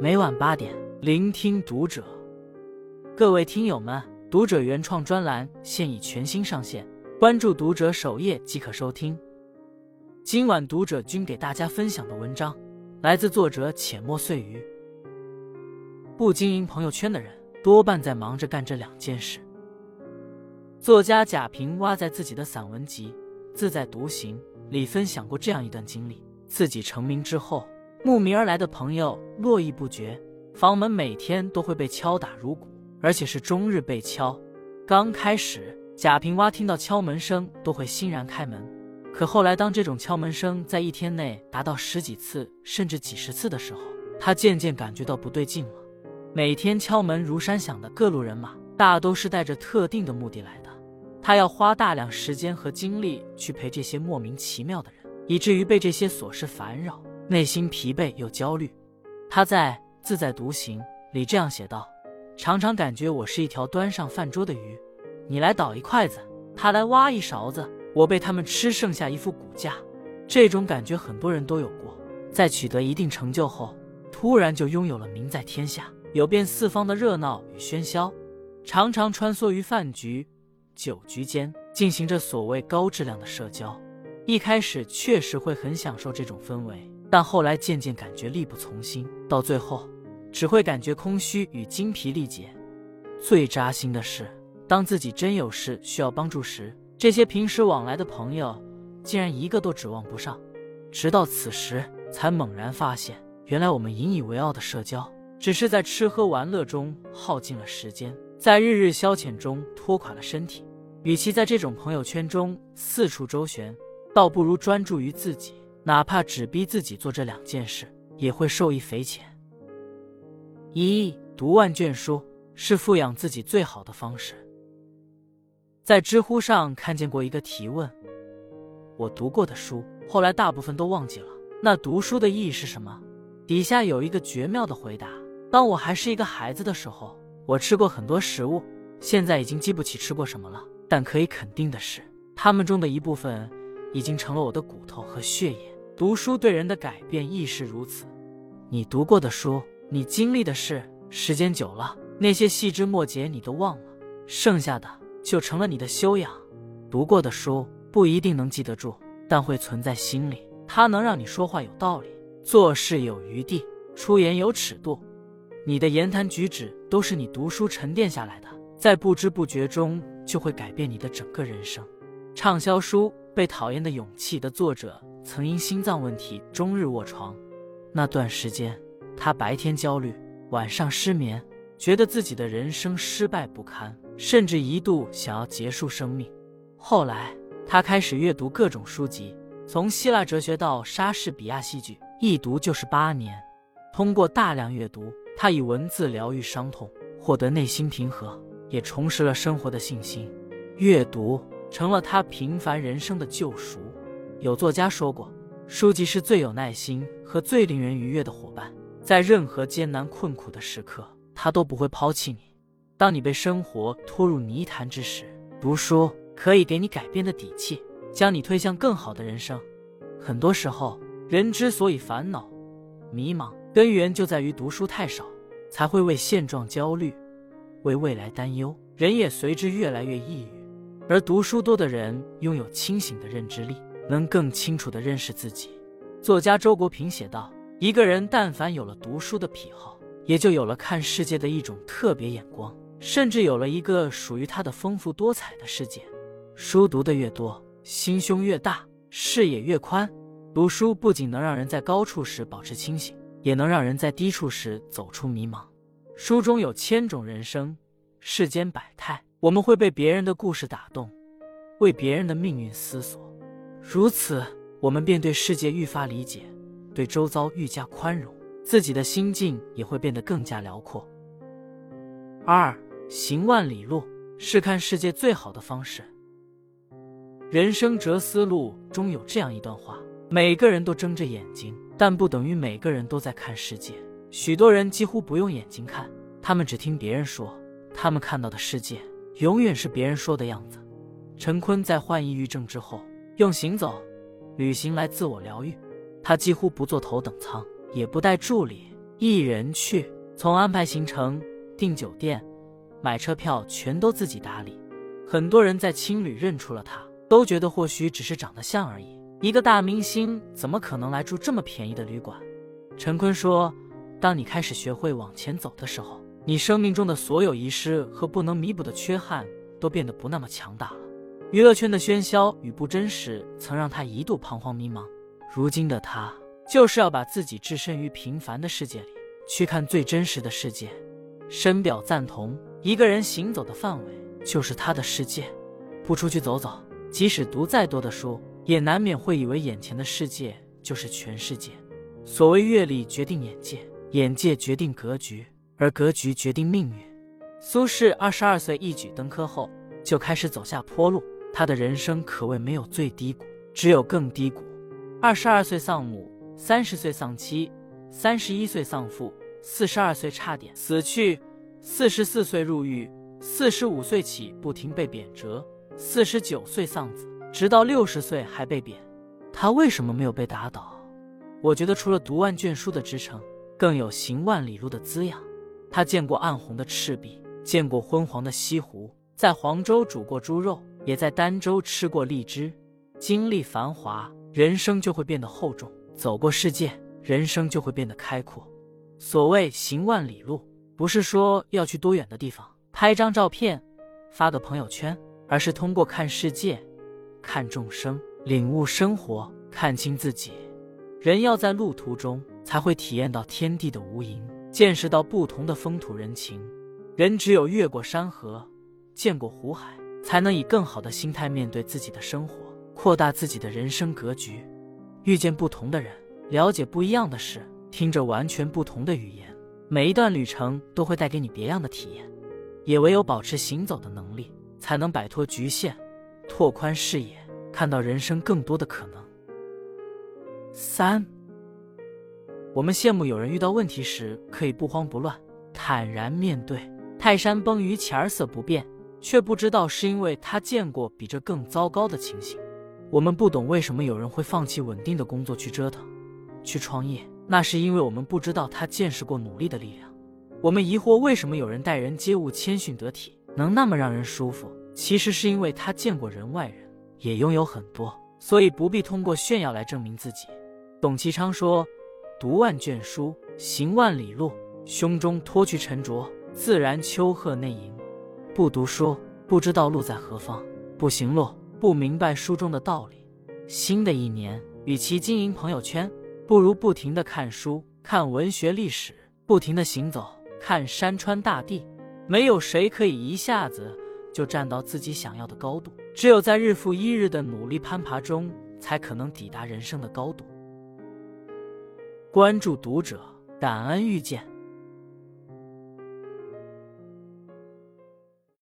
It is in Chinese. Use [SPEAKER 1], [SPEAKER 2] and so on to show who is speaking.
[SPEAKER 1] 每晚八点，聆听读者。各位听友们，读者原创专栏现已全新上线，关注读者首页即可收听。今晚读者君给大家分享的文章，来自作者浅墨碎鱼。不经营朋友圈的人，多半在忙着干这两件事。作家贾平凹在自己的散文集《自在独行》里分享过这样一段经历：自己成名之后。慕名而来的朋友络绎不绝，房门每天都会被敲打如鼓，而且是终日被敲。刚开始，贾平凹听到敲门声都会欣然开门，可后来，当这种敲门声在一天内达到十几次甚至几十次的时候，他渐渐感觉到不对劲了。每天敲门如山响的各路人马，大都是带着特定的目的来的。他要花大量时间和精力去陪这些莫名其妙的人，以至于被这些琐事烦扰。内心疲惫又焦虑，他在《自在独行》里这样写道：“常常感觉我是一条端上饭桌的鱼，你来倒一筷子，他来挖一勺子，我被他们吃剩下一副骨架。这种感觉很多人都有过，在取得一定成就后，突然就拥有了名在天下、有遍四方的热闹与喧嚣，常常穿梭于饭局、酒局间，进行着所谓高质量的社交。一开始确实会很享受这种氛围。”但后来渐渐感觉力不从心，到最后只会感觉空虚与精疲力竭。最扎心的是，当自己真有事需要帮助时，这些平时往来的朋友竟然一个都指望不上。直到此时，才猛然发现，原来我们引以为傲的社交，只是在吃喝玩乐中耗尽了时间，在日日消遣中拖垮了身体。与其在这种朋友圈中四处周旋，倒不如专注于自己。哪怕只逼自己做这两件事，也会受益匪浅。一读万卷书是富养自己最好的方式。在知乎上看见过一个提问：我读过的书，后来大部分都忘记了，那读书的意义是什么？底下有一个绝妙的回答：当我还是一个孩子的时候，我吃过很多食物，现在已经记不起吃过什么了，但可以肯定的是，他们中的一部分已经成了我的骨头和血液。读书对人的改变亦是如此。你读过的书，你经历的事，时间久了，那些细枝末节你都忘了，剩下的就成了你的修养。读过的书不一定能记得住，但会存在心里。它能让你说话有道理，做事有余地，出言有尺度。你的言谈举止都是你读书沉淀下来的，在不知不觉中就会改变你的整个人生。畅销书《被讨厌的勇气》的作者。曾因心脏问题终日卧床，那段时间，他白天焦虑，晚上失眠，觉得自己的人生失败不堪，甚至一度想要结束生命。后来，他开始阅读各种书籍，从希腊哲学到莎士比亚戏剧，一读就是八年。通过大量阅读，他以文字疗愈伤痛，获得内心平和，也重拾了生活的信心。阅读成了他平凡人生的救赎。有作家说过，书籍是最有耐心和最令人愉悦的伙伴，在任何艰难困苦的时刻，他都不会抛弃你。当你被生活拖入泥潭之时，读书可以给你改变的底气，将你推向更好的人生。很多时候，人之所以烦恼、迷茫，根源就在于读书太少，才会为现状焦虑，为未来担忧，人也随之越来越抑郁。而读书多的人，拥有清醒的认知力。能更清楚地认识自己。作家周国平写道：“一个人但凡有了读书的癖好，也就有了看世界的一种特别眼光，甚至有了一个属于他的丰富多彩的世界。书读得越多，心胸越大，视野越宽。读书不仅能让人在高处时保持清醒，也能让人在低处时走出迷茫。书中有千种人生，世间百态，我们会被别人的故事打动，为别人的命运思索。”如此，我们便对世界愈发理解，对周遭愈加宽容，自己的心境也会变得更加辽阔。二行万里路是看世界最好的方式。人生哲思路中有这样一段话：每个人都睁着眼睛，但不等于每个人都在看世界。许多人几乎不用眼睛看，他们只听别人说，他们看到的世界永远是别人说的样子。陈坤在患抑郁症之后。用行走、旅行来自我疗愈。他几乎不坐头等舱，也不带助理，一人去，从安排行程、订酒店、买车票全都自己打理。很多人在青旅认出了他，都觉得或许只是长得像而已。一个大明星怎么可能来住这么便宜的旅馆？陈坤说：“当你开始学会往前走的时候，你生命中的所有遗失和不能弥补的缺憾都变得不那么强大了。娱乐圈的喧嚣与不真实曾让他一度彷徨迷茫。”如今的他，就是要把自己置身于平凡的世界里，去看最真实的世界。深表赞同。一个人行走的范围就是他的世界，不出去走走，即使读再多的书，也难免会以为眼前的世界就是全世界。所谓阅历决定眼界，眼界决定格局，而格局决定命运。苏轼二十二岁一举登科后，就开始走下坡路。他的人生可谓没有最低谷，只有更低谷。二十二岁丧母，三十岁丧妻，三十一岁丧父，四十二岁差点死去，四十四岁入狱，四十五岁起不停被贬谪，四十九岁丧子，直到六十岁还被贬。他为什么没有被打倒？我觉得除了读万卷书的支撑，更有行万里路的滋养。他见过暗红的赤壁，见过昏黄的西湖，在黄州煮过猪肉，也在儋州吃过荔枝，经历繁华。人生就会变得厚重，走过世界，人生就会变得开阔。所谓行万里路，不是说要去多远的地方拍张照片，发个朋友圈，而是通过看世界、看众生、领悟生活、看清自己。人要在路途中，才会体验到天地的无垠，见识到不同的风土人情。人只有越过山河，见过湖海，才能以更好的心态面对自己的生活。扩大自己的人生格局，遇见不同的人，了解不一样的事，听着完全不同的语言，每一段旅程都会带给你别样的体验。也唯有保持行走的能力，才能摆脱局限，拓宽视野，看到人生更多的可能。三，我们羡慕有人遇到问题时可以不慌不乱，坦然面对。泰山崩于前而色不变，却不知道是因为他见过比这更糟糕的情形。我们不懂为什么有人会放弃稳定的工作去折腾、去创业，那是因为我们不知道他见识过努力的力量。我们疑惑为什么有人待人接物谦逊得体，能那么让人舒服，其实是因为他见过人外人，也拥有很多，所以不必通过炫耀来证明自己。董其昌说：“读万卷书，行万里路，胸中脱去沉着，自然丘壑内迎。不读书，不知道路在何方；不行路。”不明白书中的道理。新的一年，与其经营朋友圈，不如不停的看书、看文学、历史，不停的行走、看山川大地。没有谁可以一下子就站到自己想要的高度，只有在日复一日的努力攀爬中，才可能抵达人生的高度。关注读者，感恩遇见。